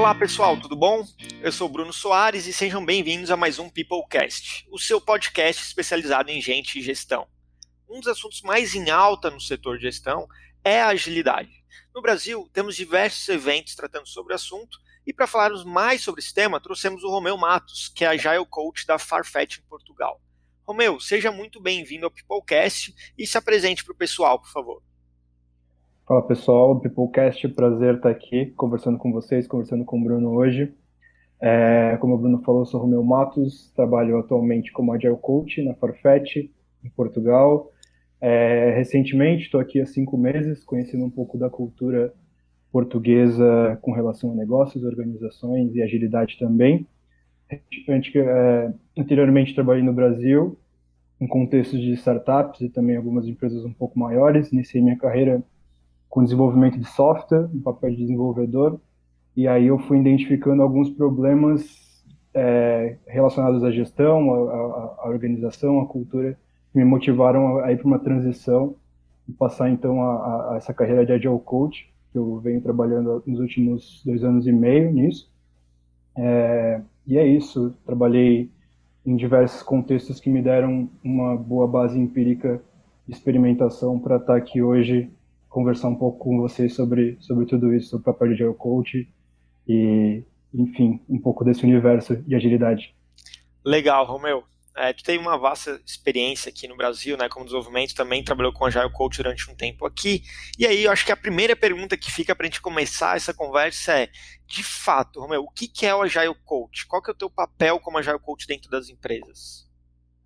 Olá pessoal, tudo bom? Eu sou Bruno Soares e sejam bem-vindos a mais um Peoplecast, o seu podcast especializado em gente e gestão. Um dos assuntos mais em alta no setor de gestão é a agilidade. No Brasil, temos diversos eventos tratando sobre o assunto e para falarmos mais sobre esse tema, trouxemos o Romeu Matos, que é Agile Coach da Farfetch em Portugal. Romeu, seja muito bem-vindo ao Peoplecast e se apresente para o pessoal, por favor. Fala pessoal do Peoplecast, prazer estar aqui conversando com vocês, conversando com o Bruno hoje. É, como o Bruno falou, sou Romeu Matos, trabalho atualmente como Agile Coach na Farfetch, em Portugal. É, recentemente, estou aqui há cinco meses, conhecendo um pouco da cultura portuguesa com relação a negócios, organizações e agilidade também. É, anteriormente, trabalhei no Brasil, em contextos de startups e também algumas empresas um pouco maiores. Iniciei minha carreira com desenvolvimento de software, no papel de desenvolvedor, e aí eu fui identificando alguns problemas é, relacionados à gestão, à, organização, à cultura, que me motivaram a, ir para uma transição e passar então a, a, essa carreira de Agile Coach, que eu venho trabalhando nos últimos dois anos e meio nisso. É, e é isso, trabalhei em diversos contextos que me deram uma boa base empírica de experimentação para estar aqui hoje conversar um pouco com vocês sobre, sobre tudo isso, sobre o papel de Agile Coach e, enfim, um pouco desse universo de agilidade. Legal, Romeu. É, tu tem uma vasta experiência aqui no Brasil, né, como desenvolvimento, também trabalhou com Agile Coach durante um tempo aqui. E aí, eu acho que a primeira pergunta que fica para a gente começar essa conversa é, de fato, Romeu, o que, que é o Agile Coach? Qual que é o teu papel como Agile Coach dentro das empresas?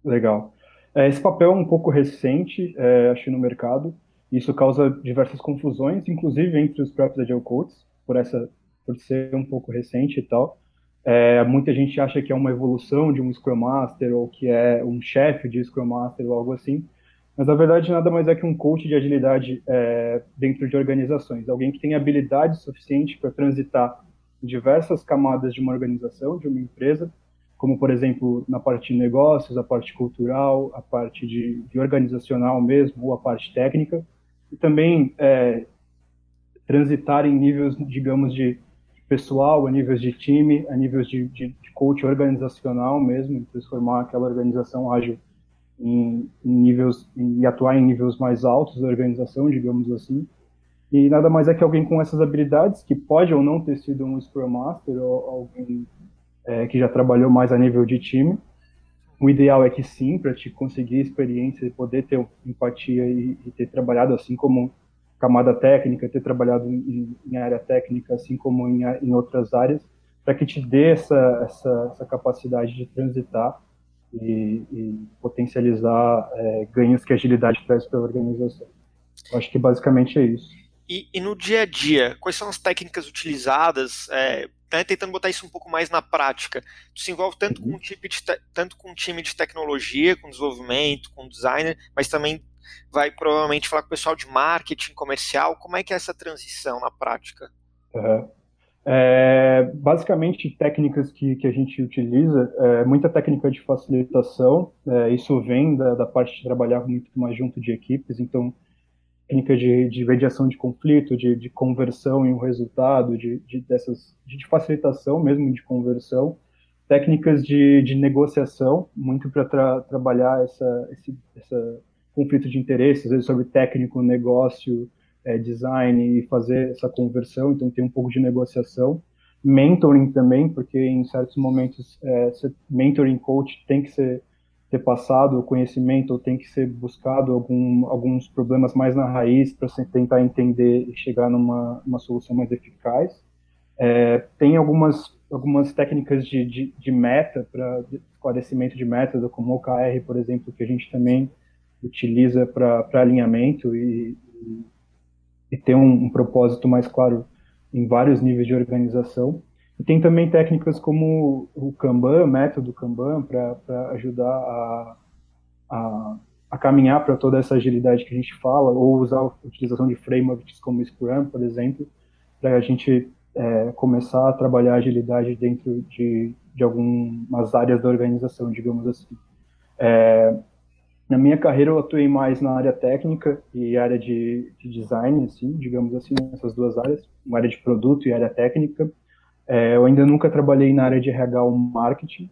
Legal. É, esse papel é um pouco recente, é, acho, no mercado. Isso causa diversas confusões, inclusive entre os próprios Agile Coaches, por essa por ser um pouco recente e tal. É, muita gente acha que é uma evolução de um Scrum Master ou que é um chefe de Scrum Master ou algo assim, mas na verdade nada mais é que um coach de agilidade é, dentro de organizações, alguém que tem habilidade suficiente para transitar diversas camadas de uma organização, de uma empresa, como por exemplo na parte de negócios, a parte cultural, a parte de, de organizacional mesmo, ou a parte técnica, e também é, transitar em níveis, digamos, de pessoal, a níveis de time, a níveis de, de, de coach organizacional mesmo, transformar aquela organização ágil em, em níveis e atuar em níveis mais altos da organização, digamos assim. E nada mais é que alguém com essas habilidades, que pode ou não ter sido um Scrum Master ou alguém é, que já trabalhou mais a nível de time, o ideal é que sim, para te conseguir experiência e poder ter empatia e, e, ter trabalhado assim como camada técnica, ter trabalhado em, em área técnica, assim como em, em outras áreas, para que te dê essa, essa, essa, capacidade de transitar e, e potencializar é, ganhos que a agilidade traz para a organização. Eu acho que basicamente é isso. E, e, no dia a dia, quais são as técnicas utilizadas é, né, tentando botar isso um pouco mais na prática. Tu se envolve tanto com um, tipo de tanto com um time de tecnologia, com desenvolvimento, com designer, mas também vai provavelmente falar com o pessoal de marketing comercial. Como é que é essa transição na prática? Uhum. É, basicamente, técnicas que, que a gente utiliza, é, muita técnica de facilitação, é, isso vem da, da parte de trabalhar muito mais junto de equipes, então técnica de, de mediação de conflito, de, de conversão em um resultado, de, de, dessas, de facilitação mesmo de conversão, técnicas de, de negociação, muito para tra, trabalhar essa, esse essa conflito de interesses, às vezes sobre técnico, negócio, é, design e fazer essa conversão, então tem um pouco de negociação. Mentoring também, porque em certos momentos, é, mentoring coach tem que ser ter passado o conhecimento ou tem que ser buscado algum, alguns problemas mais na raiz para tentar entender e chegar numa uma solução mais eficaz. É, tem algumas, algumas técnicas de, de, de meta, para esclarecimento de método, como o OKR, por exemplo, que a gente também utiliza para alinhamento e, e, e ter um, um propósito mais claro em vários níveis de organização. E tem também técnicas como o Kanban, método Kanban, para ajudar a, a, a caminhar para toda essa agilidade que a gente fala, ou usar a utilização de frameworks como Scrum, por exemplo, para a gente é, começar a trabalhar agilidade dentro de, de algumas áreas da organização, digamos assim. É, na minha carreira eu atuei mais na área técnica e área de, de design, assim, digamos assim, nessas duas áreas, uma área de produto e área técnica. É, eu ainda nunca trabalhei na área de RH ou marketing,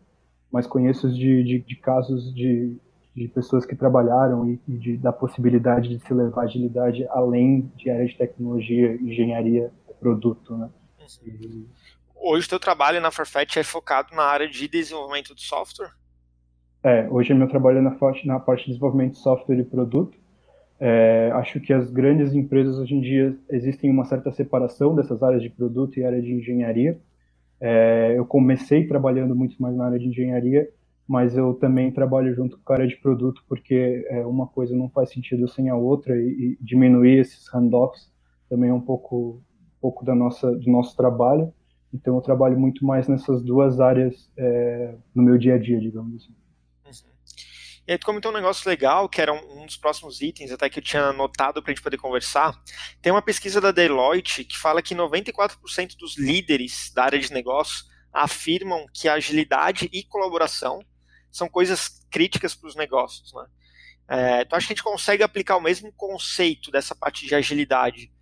mas conheço de, de, de casos de, de pessoas que trabalharam e, e da possibilidade de se levar agilidade além de área de tecnologia, engenharia, produto, né? E... Hoje o teu trabalho na Farfetch é focado na área de desenvolvimento de software? É, hoje meu trabalho é na, na parte de desenvolvimento de software e produto. É, acho que as grandes empresas hoje em dia existem uma certa separação dessas áreas de produto e área de engenharia. É, eu comecei trabalhando muito mais na área de engenharia, mas eu também trabalho junto com a área de produto porque é, uma coisa não faz sentido sem a outra e, e diminuir esses handoffs também é um pouco, um pouco da nossa, do nosso trabalho. Então eu trabalho muito mais nessas duas áreas é, no meu dia a dia, digamos assim. E aí tu comentou um negócio legal, que era um, dos próximos itens, até que eu tinha anotado para a gente poder conversar. Tem uma pesquisa da Deloitte que fala que 94% dos líderes da área de negócio afirmam que agilidade e colaboração são coisas críticas para os negócios. Né? É, então acho que a gente consegue aplicar o mesmo conceito dessa parte de agilidade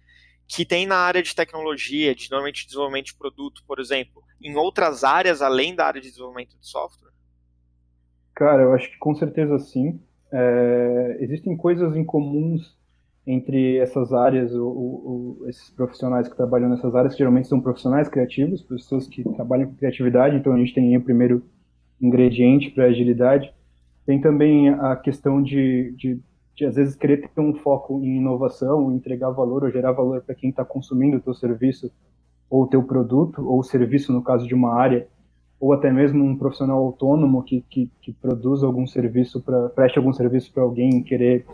que tem na área de tecnologia, de normalmente desenvolvimento de produto, por exemplo, em outras áreas além da área de desenvolvimento de software? Cara, eu acho que com certeza sim. É, existem coisas em comuns entre essas áreas, o, o, esses profissionais que trabalham nessas áreas, que geralmente são profissionais criativos, pessoas que trabalham com criatividade, então a gente tem o primeiro ingrediente para agilidade. Tem também a questão de, de, de, às vezes, querer ter um foco em inovação, entregar valor ou gerar valor para quem está consumindo o teu serviço ou o teu produto, ou serviço, no caso de uma área, ou até mesmo um profissional autônomo que, que, que produz algum serviço para preste algum serviço para alguém querer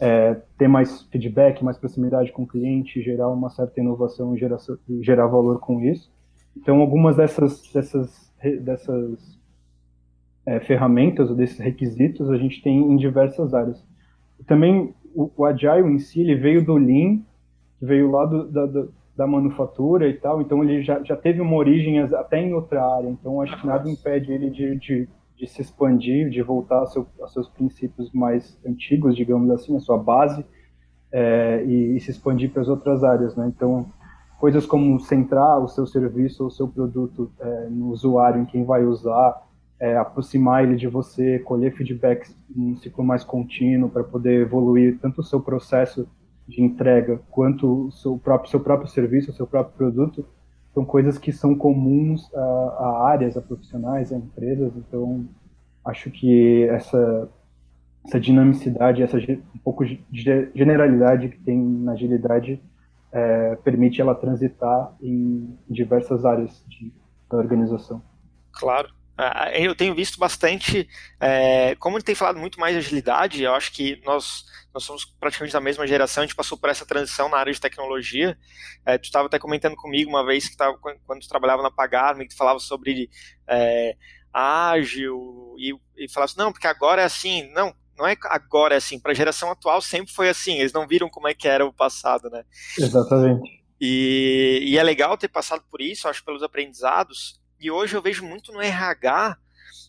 é, ter mais feedback, mais proximidade com o cliente, gerar uma certa inovação e gerar, gerar valor com isso. Então, algumas dessas dessas dessas é, ferramentas ou desses requisitos a gente tem em diversas áreas. Também o, o Agile em si ele veio do Lean, veio lá do, da, do, da manufatura e tal, então ele já, já teve uma origem até em outra área, então acho que nada impede ele de, de, de se expandir, de voltar aos, seu, aos seus princípios mais antigos, digamos assim, a sua base, é, e, e, se expandir para as outras áreas, né? Então, coisas como centrar o seu serviço ou o seu produto é, no usuário, em quem vai usar, é, aproximar ele de você, colher feedbacks num ciclo mais contínuo para poder evoluir tanto o seu processo de entrega quanto o seu próprio, seu próprio serviço, o seu próprio produto, são coisas que são comuns a, a áreas, a profissionais, a empresas. Então, acho que essa, essa dinamicidade, essa um pouco de generalidade que tem na agilidade é, permite ela transitar em diversas áreas de, da organização. Claro. É, eu tenho visto bastante, é, como ele tem falado muito mais de agilidade, eu acho que nós, nós somos praticamente da mesma geração, a gente passou por essa transição na área de tecnologia. É, tu estava até comentando comigo uma vez que tava, quando tu trabalhava na Pagarme, que tu falava sobre é, ágil e, e falava assim, não, porque agora é assim, não, não é agora é assim, para a geração atual sempre foi assim, eles não viram como é que era o passado, né? Exatamente. E, e é legal ter passado por isso, acho, pelos aprendizados, e hoje eu vejo muito no RH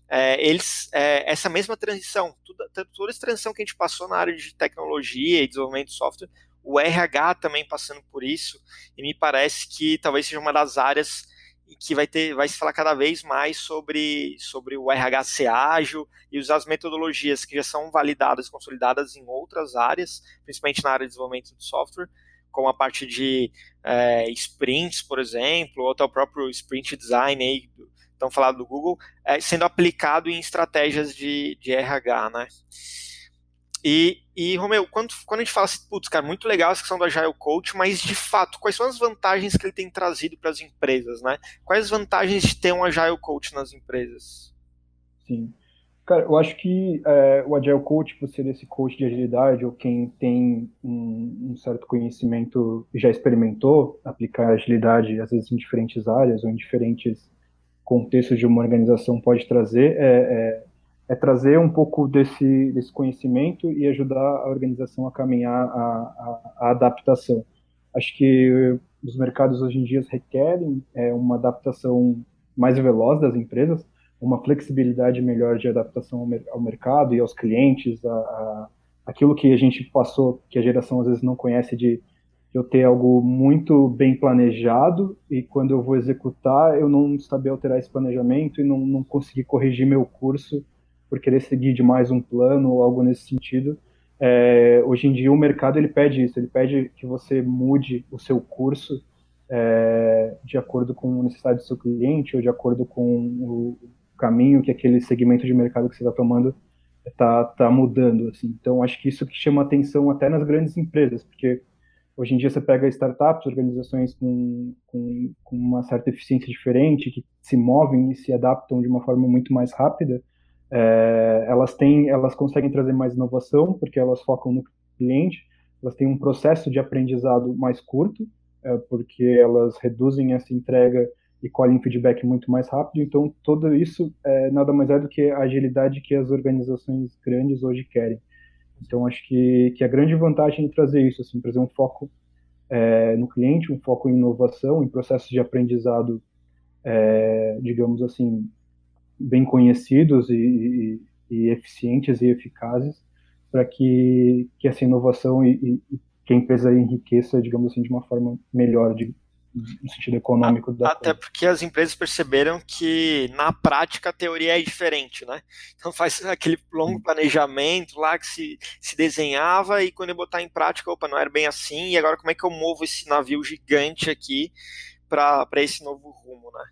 é, eles é, essa mesma transição, toda, toda essa transição que a gente passou na área de tecnologia e desenvolvimento de software, o RH também passando por isso, e me parece que talvez seja uma das áreas que vai ter, vai se falar cada vez mais sobre, sobre o RH ser ágil e usar as metodologias que já são validadas, consolidadas em outras áreas, principalmente na área de desenvolvimento de software, como a parte de é, sprints, por exemplo, ou até o próprio sprint design aí, tão falado do Google, é, sendo aplicado em estratégias de, de RH, né? E, e Romeu, quando, quando a gente fala assim, putz, cara, muito legal essa questão do Agile Coach, mas de fato, quais são as vantagens que ele tem trazido para as empresas, né? Quais as vantagens de ter um Agile Coach nas empresas? Sim. Cara, eu acho que é, o Agile Coach, por ser esse coach de agilidade, ou quem tem um, um, certo conhecimento e já experimentou aplicar agilidade, às vezes em diferentes áreas ou em diferentes contextos de uma organização, pode trazer, é, é, é trazer um pouco desse, desse conhecimento e ajudar a organização a caminhar a, a, a adaptação. Acho que os mercados hoje em dia requerem é, uma adaptação mais veloz das empresas, uma flexibilidade melhor de adaptação ao, mercado e aos clientes, a, a, aquilo que a gente passou, que a geração às vezes não conhece de eu ter algo muito bem planejado e quando eu vou executar eu não saber alterar esse planejamento e não, não conseguir corrigir meu curso por querer seguir demais um plano ou algo nesse sentido. É, hoje em dia o mercado ele pede isso, ele pede que você mude o seu curso é, de acordo com a necessidade do seu cliente ou de acordo com o caminho que aquele segmento de mercado que você está tomando está tá mudando. Assim. Então acho que isso que chama atenção até nas grandes empresas, porque Hoje em dia você pega startups, organizações com, com, com, uma certa eficiência diferente, que se movem e se adaptam de uma forma muito mais rápida. É, elas têm, elas conseguem trazer mais inovação porque elas focam no cliente. Elas têm um processo de aprendizado mais curto é, porque elas reduzem essa entrega e colhem feedback muito mais rápido. Então tudo isso é, nada mais é do que a agilidade que as organizações grandes hoje querem. Então, acho que, que a grande vantagem de trazer isso, assim, trazer um foco é, no cliente, um foco em inovação, em processos de aprendizado, é, digamos assim, bem conhecidos e, e, e, eficientes e eficazes, para que, que essa inovação e, e, que a empresa enriqueça, digamos assim, de uma forma melhor, de, no sentido econômico da Até coisa. porque as empresas perceberam que na prática a teoria é diferente, né? Então faz aquele longo planejamento lá que se, se desenhava e quando eu botar em prática, opa, não era bem assim, e agora como é que eu movo esse navio gigante aqui para esse novo rumo, né?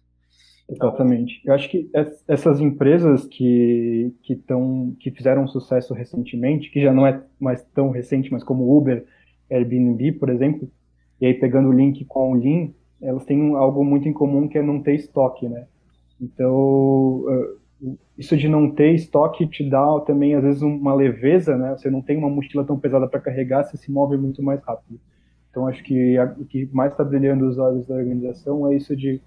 Exatamente. Eu acho que essas empresas que, que, tão, que fizeram sucesso recentemente, que já não é mais tão recente, mas como Uber, Airbnb, por exemplo, e aí pegando o link com o Lean, elas têm algo muito em comum que é não ter estoque, né? Então, isso de não ter estoque te dá também, às vezes, uma leveza, né? Você não tem uma mochila tão pesada para carregar, você se move muito mais rápido. Então, acho que o que mais está brilhando os olhos da organização é isso de,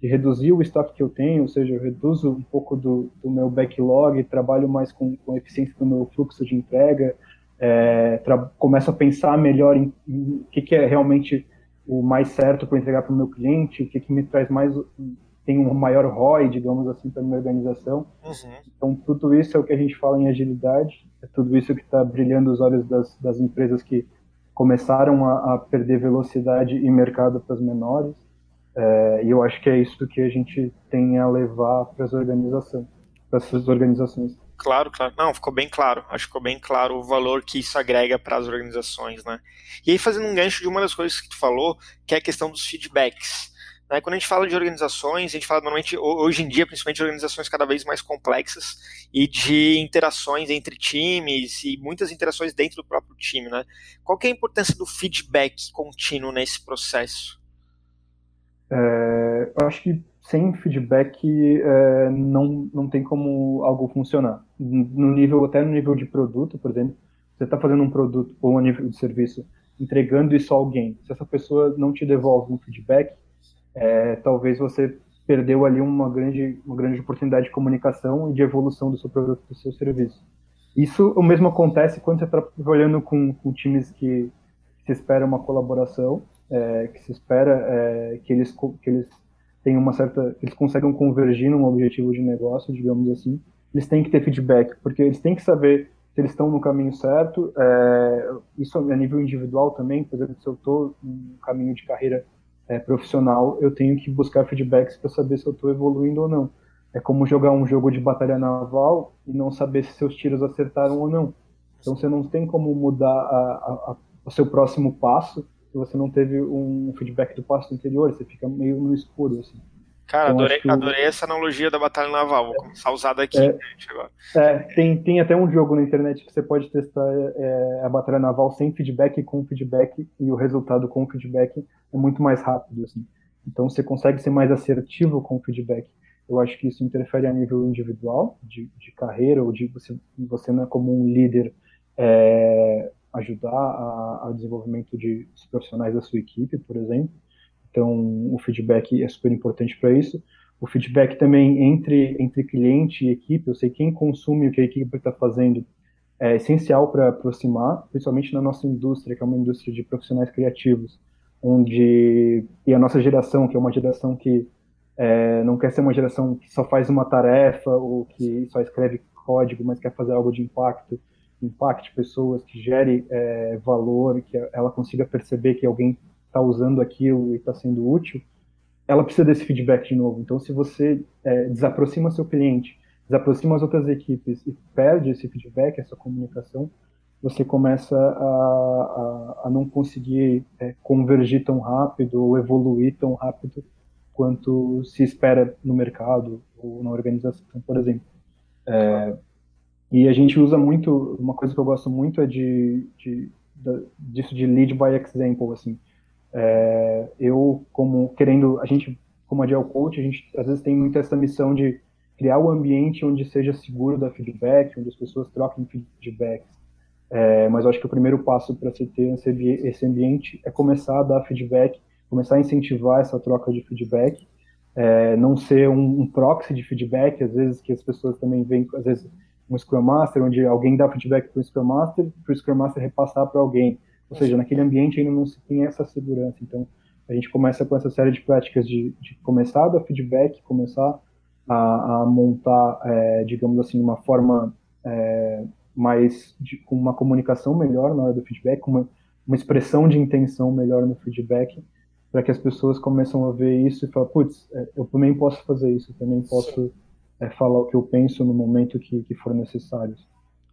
de, reduzir o estoque que eu tenho, ou seja, eu reduzo um pouco do, do meu backlog, trabalho mais com, com eficiência do meu fluxo de entrega, é, começo a pensar melhor em, o que, que, é realmente o mais certo para entregar para o meu cliente, o que, que me traz mais, tem um maior ROI, digamos assim, para minha organização. Uhum. Então, tudo isso é o que a gente fala em agilidade, é tudo isso que está brilhando os olhos das, das empresas que começaram a, a perder velocidade e mercado para as menores. É, e eu acho que é isso que a gente tem a levar para as organizações, para essas organizações. Claro, claro. Não, ficou bem claro. Acho que ficou bem claro o valor que isso agrega para as organizações, né? E aí, fazendo um gancho de uma das coisas que tu falou, que é a questão dos feedbacks. Né? Quando a gente fala de organizações, a gente fala normalmente, hoje em dia, principalmente de organizações cada vez mais complexas e de interações entre times e muitas interações dentro do próprio time, né? Qual que é a importância do feedback contínuo nesse processo? É, acho que sem feedback é, não, não tem como algo funcionar. No nível, até no nível de produto, por exemplo, você está fazendo um produto ou um nível de serviço, entregando isso a alguém. Se essa pessoa não te devolve um feedback, é, talvez você perdeu ali uma grande, uma grande oportunidade de comunicação e de evolução do seu produto, do seu serviço. Isso o mesmo acontece quando você está trabalhando com, com times que, se espera uma colaboração, é, que se espera é, que eles que eles tem uma certa, eles conseguem convergir num objetivo de negócio, digamos assim, eles têm que ter feedback, porque eles têm que saber se eles estão no caminho certo. É, isso a nível individual também, por exemplo, se eu estou no caminho de carreira é, profissional, eu tenho que buscar feedbacks para saber se eu estou evoluindo ou não. É como jogar um jogo de batalha naval e não saber se seus tiros acertaram ou não. Então você não tem como mudar a, a, a, o seu próximo passo se você não teve um feedback do passo anterior, você fica meio no escuro, assim. Cara, então, adorei, que... adorei essa analogia da batalha naval, vou começar a usar daqui é, agora. É, tem, tem até um jogo na internet que você pode testar é, a batalha naval sem feedback e com feedback, e o resultado com feedback é muito mais rápido, assim. Então você consegue ser mais assertivo com o feedback. Eu acho que isso interfere a nível individual, de, de carreira, ou de você, você não é como um líder é, ajudar ao desenvolvimento de profissionais da sua equipe, por exemplo. Então, o feedback é super importante para isso. O feedback também entre, entre cliente e equipe, eu sei quem consome o que a equipe está fazendo, é essencial para aproximar, principalmente na nossa indústria, que é uma indústria de profissionais criativos, onde e a nossa geração, que é uma geração que é, não quer ser uma geração que só faz uma tarefa ou que só escreve código, mas quer fazer algo de impacto impacte pessoas, que gere é, valor, que ela consiga perceber que alguém está usando aquilo e está sendo útil, ela precisa desse feedback de novo. Então, se você é, desaproxima seu cliente, desaproxima as outras equipes e perde esse feedback, essa comunicação, você começa a, a, a não conseguir é, convergir tão rápido ou evoluir tão rápido quanto se espera no mercado ou na organização, por exemplo. É, e a gente usa muito, uma coisa que eu gosto muito é de, de, de disso de lead by example, assim. É, eu, como querendo, a gente, como Agile Coach, a gente às vezes tem muito essa missão de criar um ambiente onde seja seguro da feedback, onde as pessoas troquem feedbacks. É, mas eu acho que o primeiro passo para você ter esse ambiente é começar a dar feedback, começar a incentivar essa troca de feedback, é, não ser um, um, proxy de feedback, às vezes que as pessoas também veem, às vezes um Scrum Master, onde alguém dá feedback para o Scrum Master, para o Scrum Master repassar para alguém. Ou seja, naquele ambiente ainda não se tem essa segurança. Então, a gente começa com essa série de práticas de, de começar a dar feedback, começar a, a montar, é, digamos assim, uma forma é, mais de, com uma comunicação melhor na hora do feedback, uma, uma expressão de intenção melhor no feedback, para que as pessoas começam a ver isso e falar, putz, é, eu também posso fazer isso, eu também posso é, falar o que eu penso no momento que, que for necessário.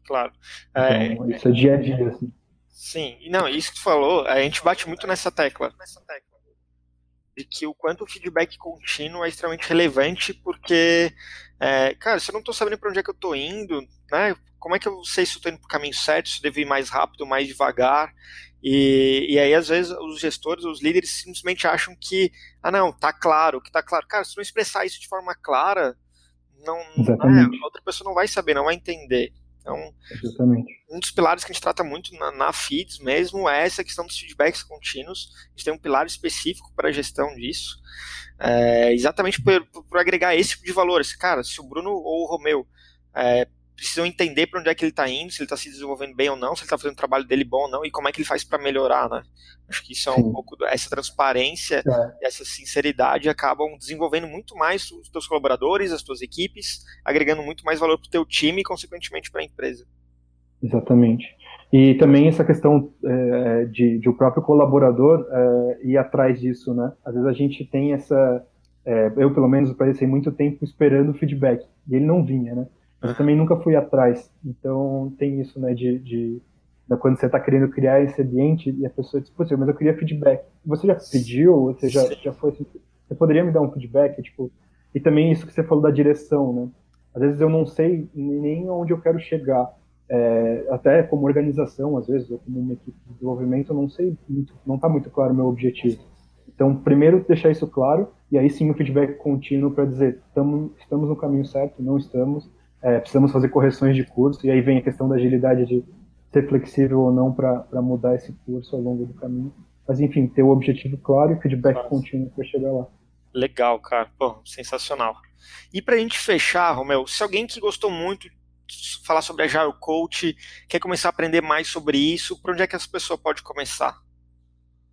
Claro. Então, é, isso é dia a dia, assim. Sim, não, isso que tu falou, a gente bate muito nessa tecla. Nessa tecla de que o quanto o feedback contínuo é extremamente relevante, porque, é, cara, se eu não estou sabendo para onde é que eu estou indo, né, como é que eu sei se eu estou indo para o caminho certo, se eu devo ir mais rápido, mais devagar, e, e aí às vezes os gestores, os líderes simplesmente acham que, ah não, tá claro, que tá claro, cara, se não expressar isso de forma clara, não, né, a outra pessoa não vai saber, não vai entender. Então, Exatamente. um dos pilares que a gente trata muito na, na feeds mesmo é essa questão dos feedbacks contínuos. A gente tem um pilar específico para a gestão disso, é, exatamente por, por, agregar esse tipo de valor. Esse, cara, se o Bruno ou o Romeu é, precisam entender para onde é que ele está indo, se ele está se desenvolvendo bem ou não, se ele está fazendo o trabalho dele bom ou não, e como é que ele faz para melhorar, né? Acho que isso é um Sim. pouco essa transparência, é. essa sinceridade acabam desenvolvendo muito mais os teus colaboradores, as tuas equipes, agregando muito mais valor para o teu time e consequentemente para a empresa. Exatamente. E também essa questão é, de, de, o próprio colaborador é, ir atrás disso, né? Às vezes a gente tem essa, é, eu pelo menos passei muito tempo esperando o feedback e ele não vinha, né? Eu também nunca fui atrás. Então tem isso, né, de, de, quando você está querendo criar esse ambiente e a pessoa diz, mas eu queria feedback. Você já pediu? Você já, já foi assim, Você poderia me dar um feedback? Tipo, e também isso que você falou da direção, né? Às vezes eu não sei nem onde eu quero chegar. É, até como organização, às vezes, ou como uma equipe de desenvolvimento, eu não sei muito, não está muito claro o meu objetivo. Então, primeiro deixar isso claro, e aí sim o feedback contínuo para dizer, tamo, estamos no caminho certo, não estamos, é, precisamos fazer correções de curso, e aí vem a questão da agilidade de ser flexível ou não para mudar esse curso ao longo do caminho. Mas, enfim, ter o objetivo claro e feedback Nossa. contínuo para chegar lá. Legal, cara. Pô, sensacional. E para a gente fechar, Romeu, se alguém que gostou muito de falar sobre Agile Coach, quer começar a aprender mais sobre isso, por onde é que essa pessoa pode começar?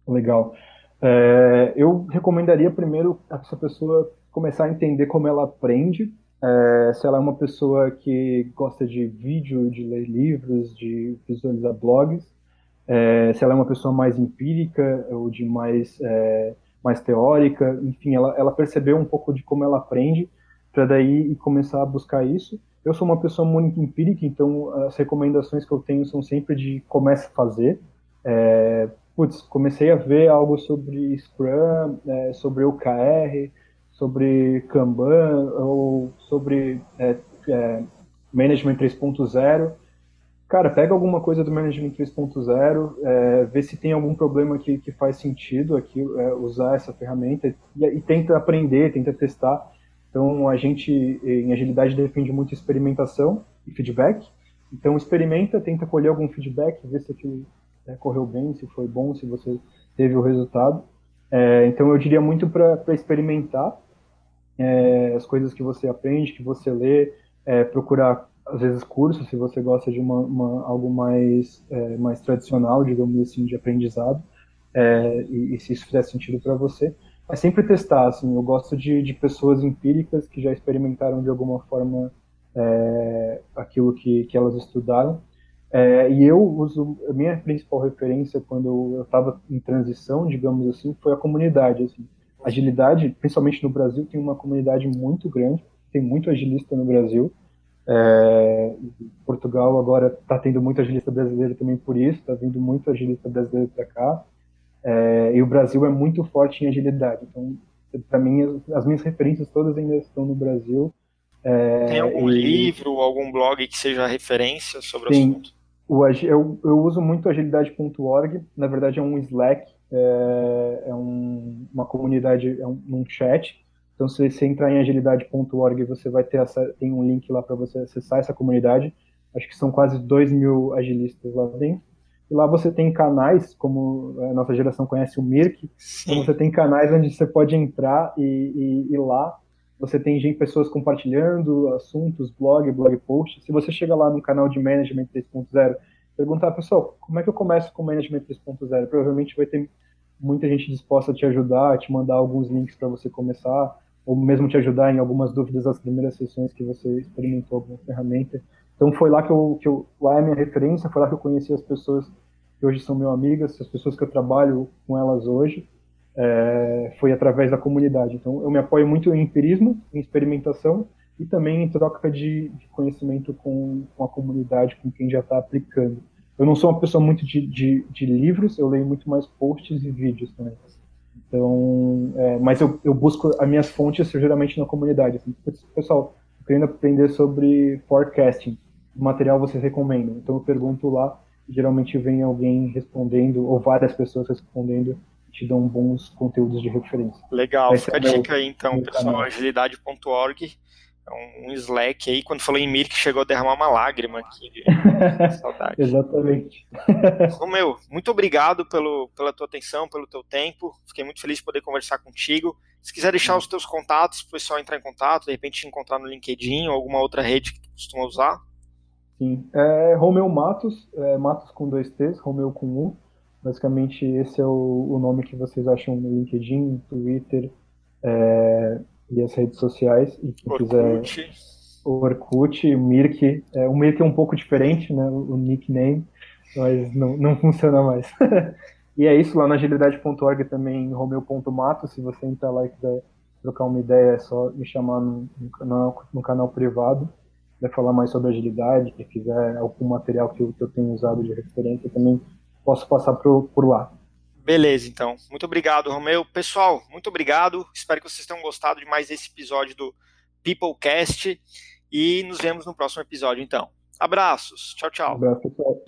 Legal. É, eu recomendaria primeiro essa pessoa começar a entender como ela aprende, é, se ela é uma pessoa que gosta de vídeo, de ler livros, de visualizar blogs, é, se ela é uma pessoa mais empírica ou de mais, é, mais teórica, enfim, ela, ela percebeu um pouco de como ela aprende para daí começar a buscar isso. Eu sou uma pessoa muito empírica, então as recomendações que eu tenho são sempre de comece a fazer. É, putz, comecei a ver algo sobre Scrum, é, sobre OKR, sobre Kanban ou sobre é, é, Management 3.0. Cara, pega alguma coisa do Management 3.0, é, vê se tem algum problema que, que faz sentido aqui é, usar essa ferramenta e, e, tenta aprender, tenta testar. Então, a gente, em agilidade, depende muito de experimentação e feedback. Então, experimenta, tenta colher algum feedback, vê se aquilo é, correu bem, se foi bom, se você teve o resultado. É, então, eu diria muito para experimentar é, as coisas que você aprende, que você lê, é, procurar às vezes cursos, se você gosta de uma, uma algo mais é, mais tradicional, digamos assim, de aprendizado, é, e, e, se isso fizer sentido para você. Mas sempre testar, assim, eu gosto de, de pessoas empíricas que já experimentaram de alguma forma é, aquilo que, que elas estudaram. É, e eu uso, a minha principal referência quando eu estava em transição, digamos assim, foi a comunidade. Assim. Agilidade, principalmente no Brasil, tem uma comunidade muito grande, tem muito agilista no Brasil. É, Portugal agora está tendo muito agilista brasileiro também por isso, está vindo muito agilista brasileiro para cá. É, e o Brasil é muito forte em agilidade. Então, para mim, as, as, minhas referências todas ainda estão no Brasil. É, Tem algum e... livro, algum blog que seja referência sobre o assunto? O, eu, eu uso muito agilidade.org, na verdade é um Slack, é, é um, uma comunidade, é um, um, chat. Então, se você entrar em agilidade.org, você vai ter essa, tem um link lá para você acessar essa comunidade. Acho que são quase 2 mil agilistas lá dentro. E lá você tem canais, como a nossa geração conhece o Mirk, então você tem canais onde você pode entrar e, e, e lá você tem gente, pessoas compartilhando assuntos, blog, blog post. Se você chega lá no canal de Management 3.0, perguntar, pessoal, como é que eu começo com Management 3.0? Provavelmente vai ter muita gente disposta a te ajudar, a te mandar alguns links para você começar, ou mesmo te ajudar em algumas dúvidas das primeiras sessões que você experimentou alguma ferramenta. Então foi lá que eu, que eu lá é a minha referência, foi lá que eu conheci as pessoas que hoje são meu amigas, as pessoas que eu trabalho com elas hoje é, foi através da comunidade. Então, eu me apoio muito em empirismo, em experimentação e também em troca de, de conhecimento com, com, a comunidade, com quem já está aplicando. Eu não sou uma pessoa muito de, de, de, livros, eu leio muito mais posts e vídeos também. Então, é, mas eu, eu, busco as minhas fontes geralmente na comunidade. Assim, pessoal, querendo aprender sobre forecasting, o material vocês recomendam? Então eu pergunto lá, geralmente vem alguém respondendo, ou várias pessoas respondendo te dão bons conteúdos de referência. Legal, Esse fica é a dica aí então, pessoal, agilidade.org, um Slack aí, quando falou em Mir, que chegou a derramar uma lágrima aqui de saudade. Exatamente. Romeu, muito obrigado pelo, pela tua atenção, pelo teu tempo, fiquei muito feliz de poder conversar contigo. Se quiser deixar os teus contatos, para o pessoal entrar em contato, de repente te encontrar no LinkedIn ou alguma outra rede que tu costuma usar. Sim, é Romeu Matos, é Matos com dois T's, Romeu com um. Basicamente, esse é o, o nome que vocês acham no LinkedIn, Twitter é, e as redes sociais. E quem Orkut. quiser. O Orkut, o Mirk. É, o Mirk é um pouco diferente, né? O, nickname, mas não, não funciona mais. e é isso, lá na agilidade.org também, romeu.mato. Se você entrar lá e quiser trocar uma ideia, é só me chamar no, no canal, no canal privado quiser falar mais sobre agilidade, se quiser algum material que eu, que eu tenho usado de referência, também posso passar por, por lá. Beleza, então. Muito obrigado, Romeu. Pessoal, muito obrigado. Espero que vocês tenham gostado de mais esse episódio do Peoplecast e nos vemos no próximo episódio, então. Abraços. Tchau, tchau. Um abraço, pessoal.